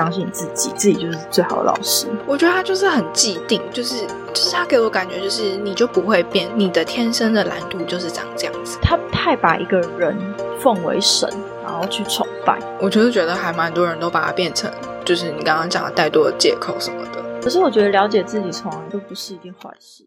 相信自己，自己就是最好的老师。我觉得他就是很既定，就是就是他给我感觉就是你就不会变，你的天生的蓝度就是长这样子。他太把一个人奉为神，然后去崇拜。我就是觉得还蛮多人都把它变成，就是你刚刚讲的太多的借口什么的。可是我觉得了解自己从来都不是一件坏事。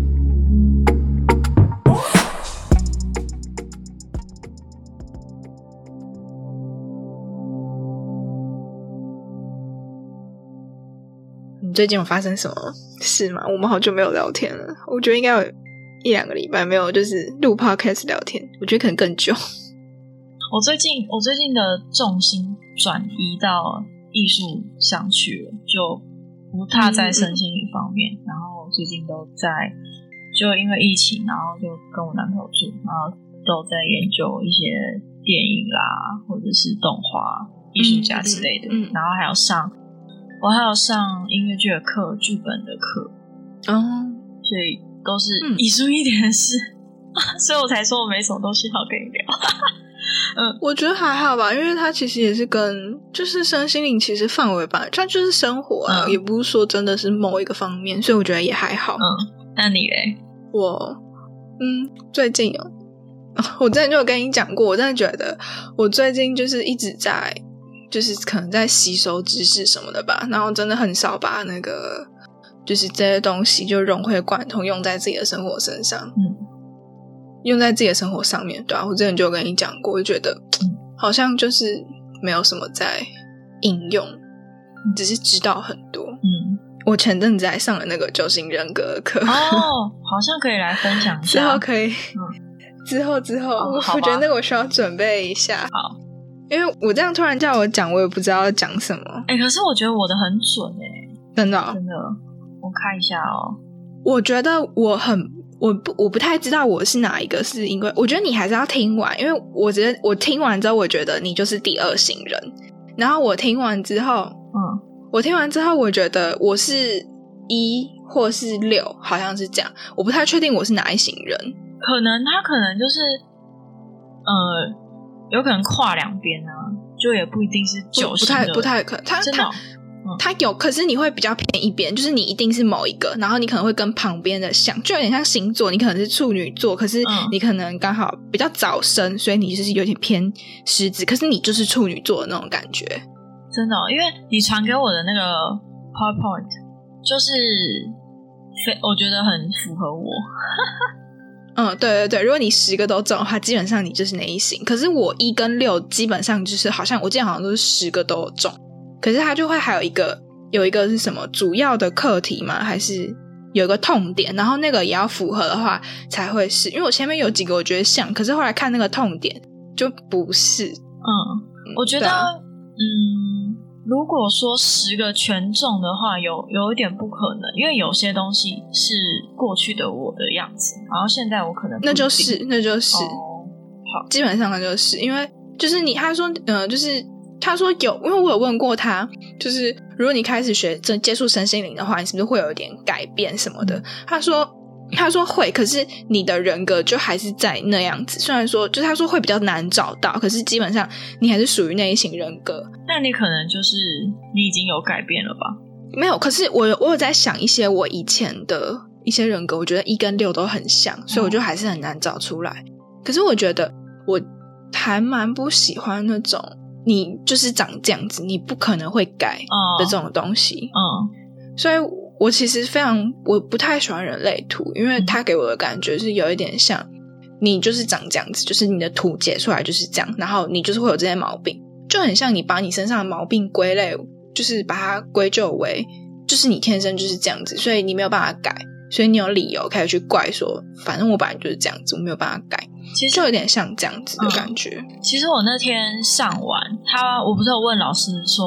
最近有发生什么事吗？我们好久没有聊天了，我觉得应该有一两个礼拜没有，就是录 podcast 聊天。我觉得可能更久。我最近我最近的重心转移到艺术上去了，就不踏在身心灵方面。然后最近都在，就因为疫情，然后就跟我男朋友住，然后都在研究一些电影啦，或者是动画艺术家之类的。然后还有上。我还有上音乐剧的课、剧本的课，哦，所以都是艺术一点的事，所以我才说我没什么东西好跟你聊。嗯，我觉得还好吧，因为它其实也是跟就是身心灵其实范围吧，它就是生活啊，也不是说真的是某一个方面，所以我觉得也还好。嗯，那你嘞？我嗯，最近哦，我之前就有跟你讲过，我真的觉得我最近就是一直在。就是可能在吸收知识什么的吧，然后真的很少把那个就是这些东西就融会贯通用在自己的生活身上，嗯，用在自己的生活上面，对啊，我之前就跟你讲过，我觉得好像就是没有什么在应用，只是知道很多。嗯，我前阵子还上了那个九型人格课，哦，好像可以来分享一下，之后可以，嗯，之后之后，我觉得那个我需要准备一下，好。因为我这样突然叫我讲，我也不知道要讲什么。哎，可是我觉得我的很准哎，真的真的。我看一下哦，我觉得我很我不我不太知道我是哪一个，是因为我觉得你还是要听完，因为我觉得我听完之后，我觉得你就是第二型人。然后我听完之后，嗯，我听完之后，我觉得我是一或是六，好像是这样。我不太确定我是哪一型人，可能他可能就是呃。有可能跨两边啊，就也不一定是九不太不太可能。他他他有，可是你会比较偏一边，就是你一定是某一个，然后你可能会跟旁边的像，就有点像星座，你可能是处女座，可是你可能刚好比较早生，所以你就是有点偏狮子，可是你就是处女座的那种感觉。真的，因为你传给我的那个 PowerPoint，就是非我觉得很符合我。嗯，对对对，如果你十个都中的话，基本上你就是那一型。可是我一跟六基本上就是好像我记得好像都是十个都有中，可是它就会还有一个有一个是什么主要的课题吗？还是有一个痛点？然后那个也要符合的话才会是。因为我前面有几个我觉得像，可是后来看那个痛点就不是。嗯，我觉得嗯。如果说十个全中的话，有有一点不可能，因为有些东西是过去的我的样子，然后现在我可能那就是那就是好，基本上那就是因为就是你他说嗯，就是他说有，因为我有问过他，就是如果你开始学这接触身心灵的话，你是不是会有一点改变什么的？他说。他说会，可是你的人格就还是在那样子。虽然说，就他说会比较难找到，可是基本上你还是属于那一型人格。那你可能就是你已经有改变了吧？没有，可是我我有在想一些我以前的一些人格，我觉得一跟六都很像，所以我就还是很难找出来。可是我觉得我还蛮不喜欢那种你就是长这样子，你不可能会改的这种东西。嗯，所以。我其实非常我不太喜欢人类图，因为他给我的感觉是有一点像你就是长这样子，就是你的图解出来就是这样，然后你就是会有这些毛病，就很像你把你身上的毛病归类，就是把它归咎为就是你天生就是这样子，所以你没有办法改，所以你有理由开始去怪说，反正我本来就是这样子，我没有办法改，其实就有点像这样子的感觉。其实我那天上完他，我不是有问老师说，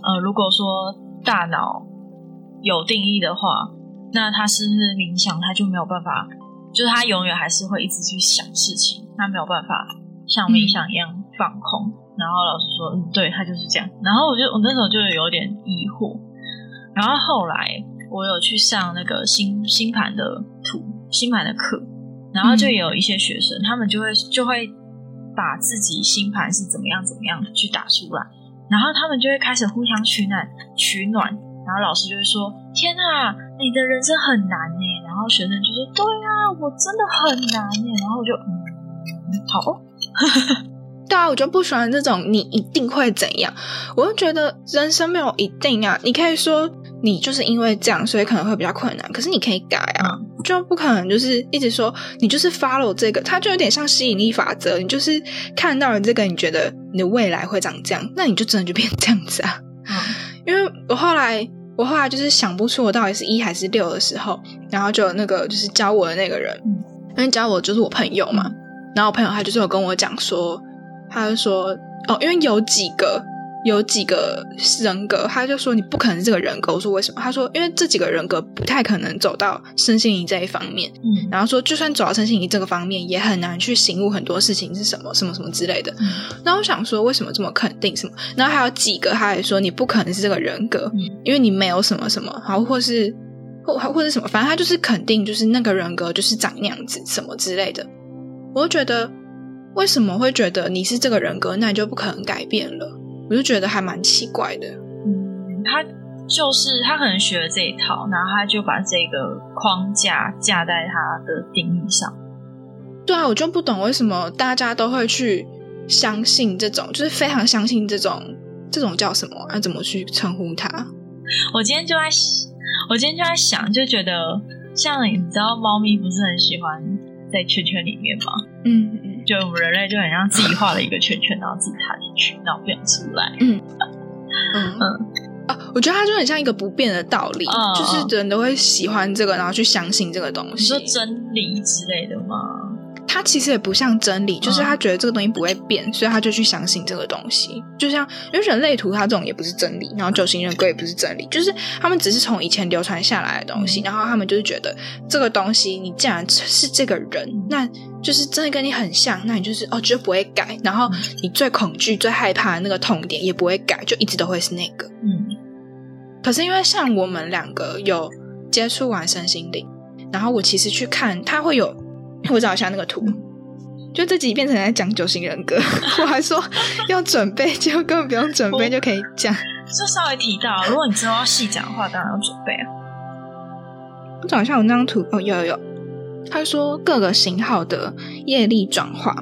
呃，如果说大脑。有定义的话，那他是不是冥想，他就没有办法，就是他永远还是会一直去想事情，他没有办法像冥想一样放空。然后老师说，嗯，对他就是这样。然后我就我那时候就有点疑惑。然后后来我有去上那个星星盘的图星盘的课，然后就有一些学生，他们就会就会把自己星盘是怎么样怎么样去打出来，然后他们就会开始互相取暖取暖，然后老师就会说：“天啊，你的人生很难呢。”然后学生就说：“对啊，我真的很难呢。”然后我就嗯，好。对啊，我就不喜欢这种你一定会怎样。我就觉得人生没有一定啊，你可以说你就是因为这样，所以可能会比较困难。可是你可以改啊，就不可能就是一直说你就是 follow 这个，它就有点像吸引力法则。你就是看到了这个，你觉得你的未来会长这样，那你就真的就变这样子啊。因为我后来我后来就是想不出我到底是一还是六的时候，然后就那个就是教我的那个人，因为教我就是我朋友嘛，然后我朋友他就是有跟我讲说。他就说：“哦，因为有几个有几个人格，他就说你不可能是这个人格。我说为什么？他说因为这几个人格不太可能走到身心灵这一方面。嗯，然后说就算走到身心灵这个方面，也很难去醒悟很多事情是什么什么什么之类的。那我想说，为什么这么肯定？什么？然后还有几个，他还说你不可能是这个人格，因为你没有什么什么，好，或是或或者什么，反正他就是肯定，就是那个人格就是长那样子，什么之类的。我就觉得。”为什么会觉得你是这个人格，那你就不可能改变了？我就觉得还蛮奇怪的。嗯，他就是他可能学了这一套，然后他就把这个框架架在他的定义上。对啊，我就不懂为什么大家都会去相信这种，就是非常相信这种这种叫什么？要怎么去称呼它？我今天就在，我今天就在想，就觉得像你知道，猫咪不是很喜欢在圈圈里面吗？嗯嗯。就我们人类就很像自己画了一个圈圈，然后自己踏进去，然后不想出来。嗯嗯嗯啊，我觉得它就很像一个不变的道理，就是人都会喜欢这个，然后去相信这个东西，你说真理之类的吗？他其实也不像真理，就是他觉得这个东西不会变，所以他就去相信这个东西。就像因为人类图，它这种也不是真理，然后九型人格也不是真理，就是他们只是从以前流传下来的东西，然后他们就是觉得这个东西，你既然是这个人，那就是真的跟你很像，那你就是哦，绝对不会改。然后你最恐惧、最害怕的那个痛点也不会改，就一直都会是那个。嗯。可是因为像我们两个有接触完身心灵，然后我其实去看，他会有。我找一下那个图，就这集变成在讲九型人格，我还说要准备，结果根本不用准备就可以讲。就稍微提到，如果你之后要细讲的话，当然要准备啊。我找一下我那张图，哦，有有有。他说各个型号的业力转化，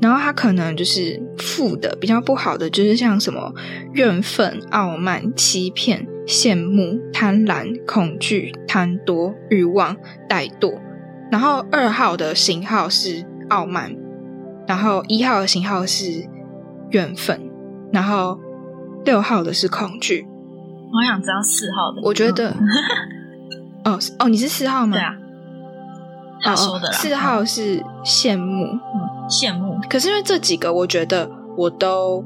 然后他可能就是负的，比较不好的就是像什么怨愤、傲慢、欺骗、羡慕、贪婪、恐惧、贪多、欲望、怠惰。然后二号的型号是傲慢，然后一号的型号是缘分，然后六号的是恐惧。我想知道四号的。我觉得，哦哦，你是四号吗？对啊，他说的。四号是羡慕，羡慕。可是因为这几个，我觉得我都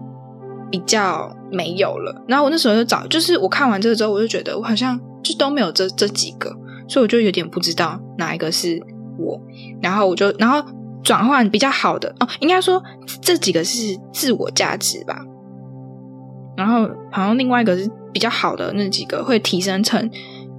比较没有了。然后我那时候就找，就是我看完这个之后，我就觉得我好像就都没有这这几个，所以我就有点不知道哪一个是。我，然后我就，然后转换比较好的哦，应该说这几个是自我价值吧。然后好像另外一个是比较好的那几个会提升成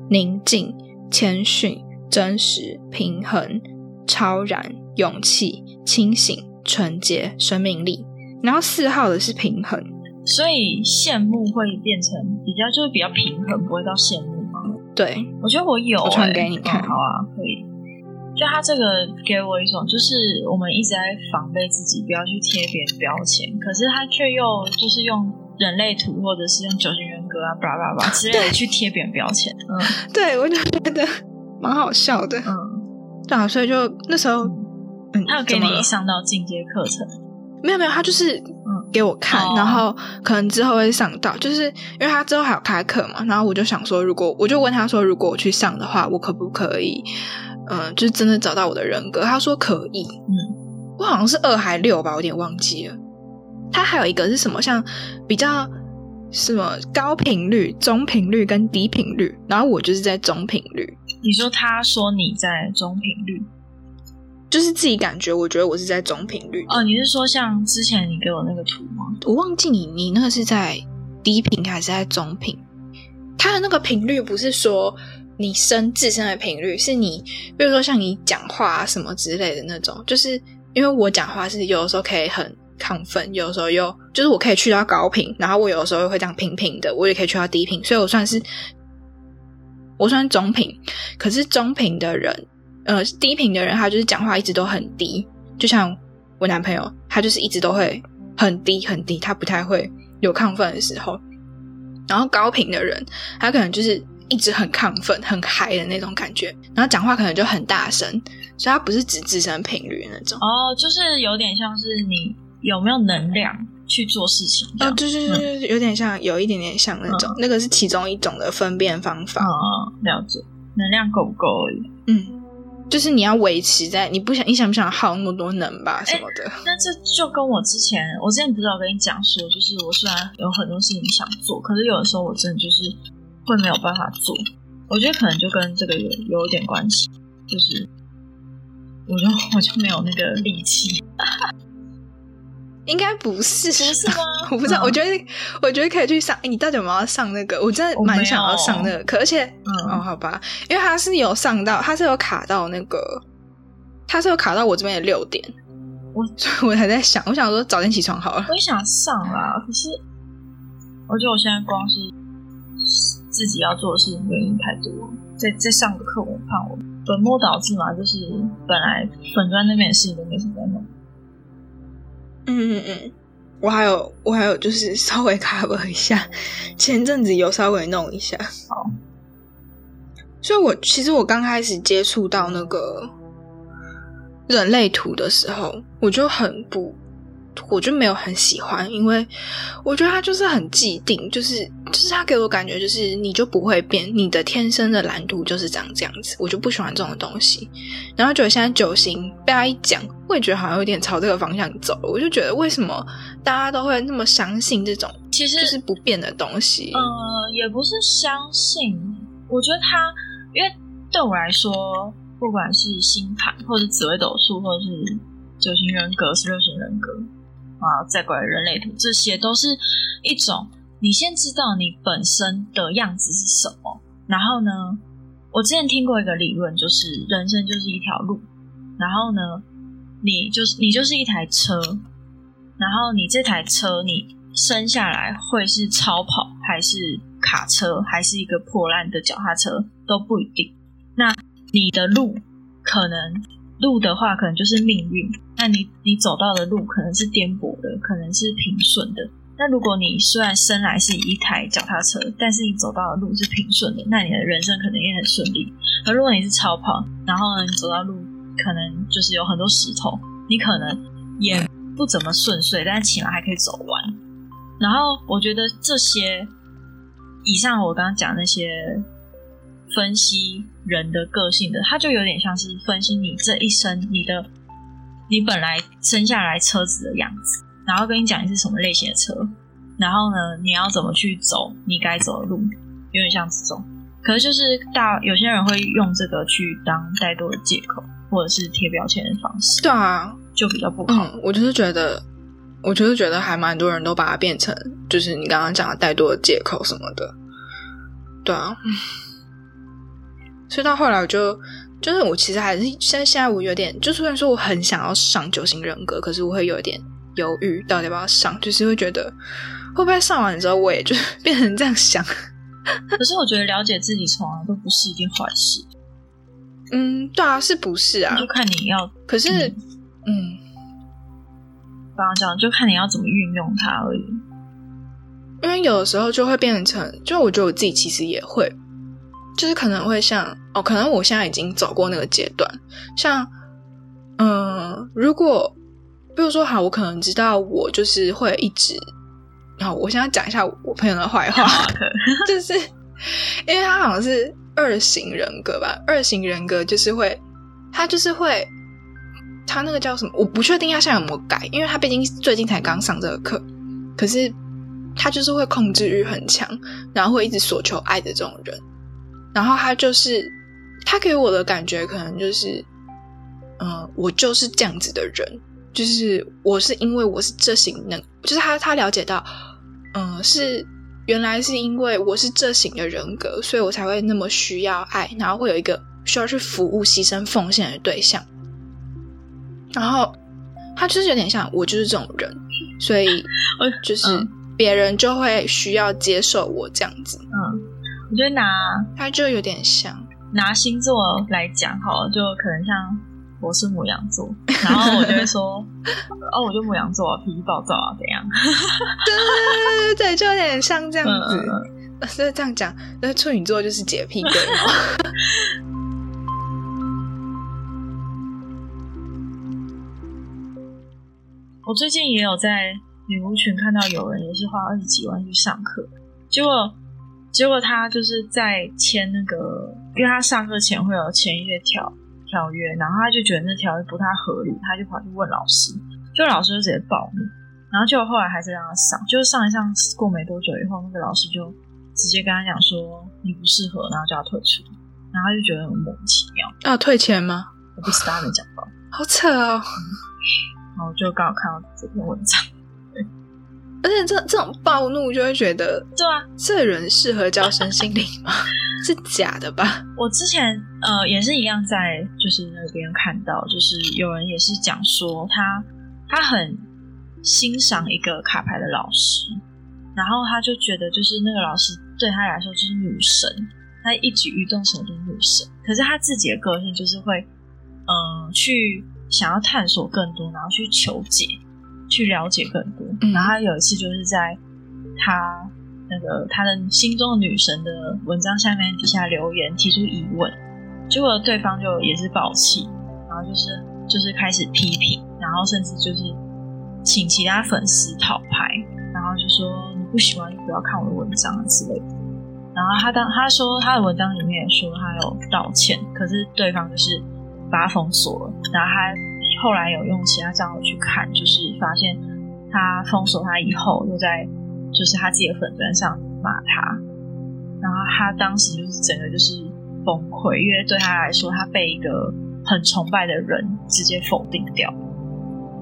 宁静、谦逊、真实、平衡、超然、勇气、清醒、纯洁、生命力。然后四号的是平衡，所以羡慕会变成比较就是比较平衡，不会到羡慕吗？对，我觉得我有，我传给你看，好啊，可以。就他这个给我一种，就是我们一直在防备自己，不要去贴别人标签，可是他却又就是用人类图或者是用九型人格啊，叭叭叭之类的去贴别人标签。嗯，对我就觉得蛮好笑的。嗯，对啊，所以就那时候，嗯，他有给你上到进阶课程？没有没有，他就是嗯给我看，然后可能之后会上到，就是因为他之后还有开课嘛，然后我就想说，如果我就问他说，如果我去上的话，我可不可以？嗯，就是真的找到我的人格。他说可以，嗯，我好像是二还六吧，我有点忘记了。他还有一个是什么，像比较什么高频率、中频率跟低频率，然后我就是在中频率。你说他说你在中频率，就是自己感觉，我觉得我是在中频率。哦，你是说像之前你给我那个图吗？我忘记你你那个是在低频还是在中频？它的那个频率不是说你声自身的频率，是你比如说像你讲话什么之类的那种，就是因为我讲话是有的时候可以很亢奋，有的时候又就是我可以去到高频，然后我有的时候又会这样平平的，我也可以去到低频，所以我算是我算中频。可是中频的人，呃，低频的人他就是讲话一直都很低，就像我男朋友，他就是一直都会很低很低，他不太会有亢奋的时候。然后高频的人，他可能就是一直很亢奋、很嗨的那种感觉，然后讲话可能就很大声，所以他不是指自身频率那种。哦，就是有点像是你有没有能量去做事情。哦，对对对对，有点像，有一点点像那种，那个是其中一种的分辨方法。哦，了解，能量够不够而已。嗯。就是你要维持在你不想你想不想耗那么多能吧什么的？那这就跟我之前我之前不是有跟你讲说，就是我虽然有很多事情想做，可是有的时候我真的就是会没有办法做。我觉得可能就跟这个有有点关系，就是我就我就没有那个力气。应该不是，不是吗？我不知道。我觉得，我觉得可以去上。你到底有没有上那个？我真的蛮想要上那个，可而且，嗯哦，好吧，因为他是有上到，他是有卡到那个，他是有卡到我这边的六点。我所以我还在想，我想说早点起床好了。我也想上啦，可是我觉得我现在光是自己要做的事情原因太多，再再上个课，我怕我本末倒置嘛。就是本来本专那边的事情都没什么在弄。嗯嗯嗯，我还有我还有就是稍微 cover 一下，前阵子有稍微弄一下。好，所以我其实我刚开始接触到那个人类图的时候，我就很不。我就没有很喜欢，因为我觉得他就是很既定，就是就是他给我感觉就是你就不会变，你的天生的蓝图就是长这样子，我就不喜欢这种东西。然后觉得现在九型被他一讲，我也觉得好像有点朝这个方向走了。我就觉得为什么大家都会那么相信这种其实就是不变的东西？呃，也不是相信，我觉得他因为对我来说，不管是星盘，或者紫微斗数，或者是九型人格、十六型人格。啊，再过来人类图，这些都是一种你先知道你本身的样子是什么。然后呢，我之前听过一个理论，就是人生就是一条路。然后呢，你就是你就是一台车。然后你这台车，你生下来会是超跑，还是卡车，还是一个破烂的脚踏车都不一定。那你的路可能。路的话，可能就是命运。那你你走到的路可能是颠簸的，可能是平顺的。那如果你虽然生来是一台脚踏车，但是你走到的路是平顺的，那你的人生可能也很顺利。而如果你是超跑，然后呢，你走到路可能就是有很多石头，你可能也不怎么顺遂，但是起码还可以走完。然后我觉得这些以上我刚刚讲那些。分析人的个性的，他就有点像是分析你这一生，你的你本来生下来车子的样子，然后跟你讲你是什么类型的车，然后呢，你要怎么去走你该走的路，有点像这种。可是就是大有些人会用这个去当怠惰的借口，或者是贴标签的方式。对啊，就比较不好。我就是觉得，我就是觉得还蛮多人都把它变成，就是你刚刚讲的怠惰的借口什么的。对啊。所以到后来，我就就是我其实还是现在现在我有点，就虽然说我很想要上九型人格，可是我会有一点犹豫，到底要不要上，就是会觉得会不会上完之后我也就 变成这样想。可是我觉得了解自己从来都不是一件坏事。嗯，对啊，是不是啊？就看你要，可是嗯，刚刚讲就看你要怎么运用它而已。因为有的时候就会变成，就我觉得我自己其实也会。就是可能会像哦，可能我现在已经走过那个阶段。像嗯，如果比如说好，我可能知道我就是会一直。然后我现在讲一下我朋友的坏话，就是因为他好像是二型人格吧。二型人格就是会，他就是会，他那个叫什么？我不确定他现在有没有改，因为他毕竟最近才刚上这个课。可是他就是会控制欲很强，然后会一直索求爱的这种人。然后他就是他给我的感觉可能就是，嗯，我就是这样子的人，就是我是因为我是这型能，就是他他了解到，嗯，是原来是因为我是这型的人格，所以我才会那么需要爱，然后会有一个需要去服务、牺牲、奉献的对象。然后他就是有点像我就是这种人，所以 就是别人就会需要接受我这样子。嗯，我觉得拿它就有点像。拿星座来讲，好，就可能像我是母羊座，然后我就会说，哦，我就母羊座，脾气暴躁啊，怎样？对对对对对，就有点像这样子。那这样讲，那处女座就是洁癖鬼。我最近也有在女巫群看到有人也是花二十几万去上课，结果。结果他就是在签那个，因为他上课前会有签一些条条约，然后他就觉得那条约不太合理，他就跑去问老师，就老师就直接暴怒，然后就后来还是让他上，就是上一上过没多久以后，那个老师就直接跟他讲说你不适合，然后就要退出，然后他就觉得很莫名其妙。啊，退钱吗？我不知道，没讲到。好扯哦。然后就刚好看到这篇文章。而且这这种暴怒就会觉得，对啊，这人适合教身心灵吗？是假的吧？我之前呃也是一样，在就是那边看到，就是有人也是讲说他他很欣赏一个卡牌的老师，然后他就觉得就是那个老师对他来说就是女神，他一举一动手都是女神。可是他自己的个性就是会嗯去想要探索更多，然后去求解。去了解更多，然后他有一次就是在他那个他的心中的女神的文章下面底下留言提出疑问，结果对方就也是暴气，然后就是就是开始批评，然后甚至就是请其他粉丝讨牌，然后就说你不喜欢就不要看我的文章之类的。然后他当他说他的文章里面也说他有道歉，可是对方就是把他封锁了，然后他。后来有用其他账号去看，就是发现他封锁他以后，又在就是他自己的粉砖上骂他，然后他当时就是整个就是崩溃，因为对他来说，他被一个很崇拜的人直接否定掉，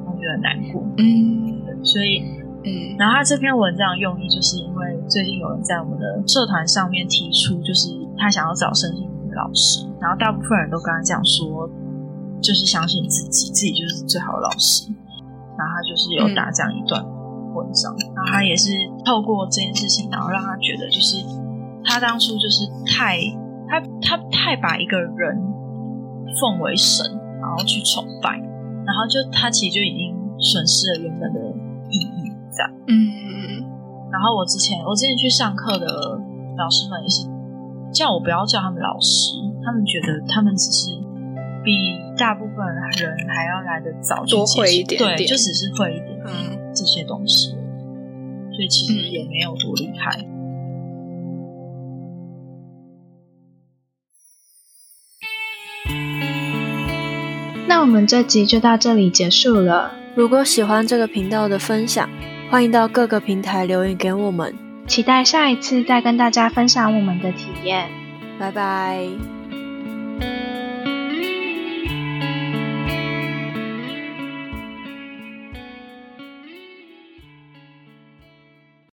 我觉得难过。嗯，所以嗯，然后他这篇文章用意就是因为最近有人在我们的社团上面提出，就是他想要找身心灵老师，然后大部分人都跟他讲说。就是相信自己，自己就是最好的老师。然后他就是有打这样一段文章，然后他也是透过这件事情，然后让他觉得，就是他当初就是太他他太把一个人奉为神，然后去崇拜，然后就他其实就已经损失了原本的意义在。嗯。然后我之前我之前去上课的老师们也是叫我不要叫他们老师，他们觉得他们只是。比大部分人还要来的早，多会一点，对，就只是会一点点这些东西，所以其实也没有多厉害。那我们这集就到这里结束了。如果喜欢这个频道的分享，欢迎到各个平台留言给我们，期待下一次再跟大家分享我们的体验。拜拜。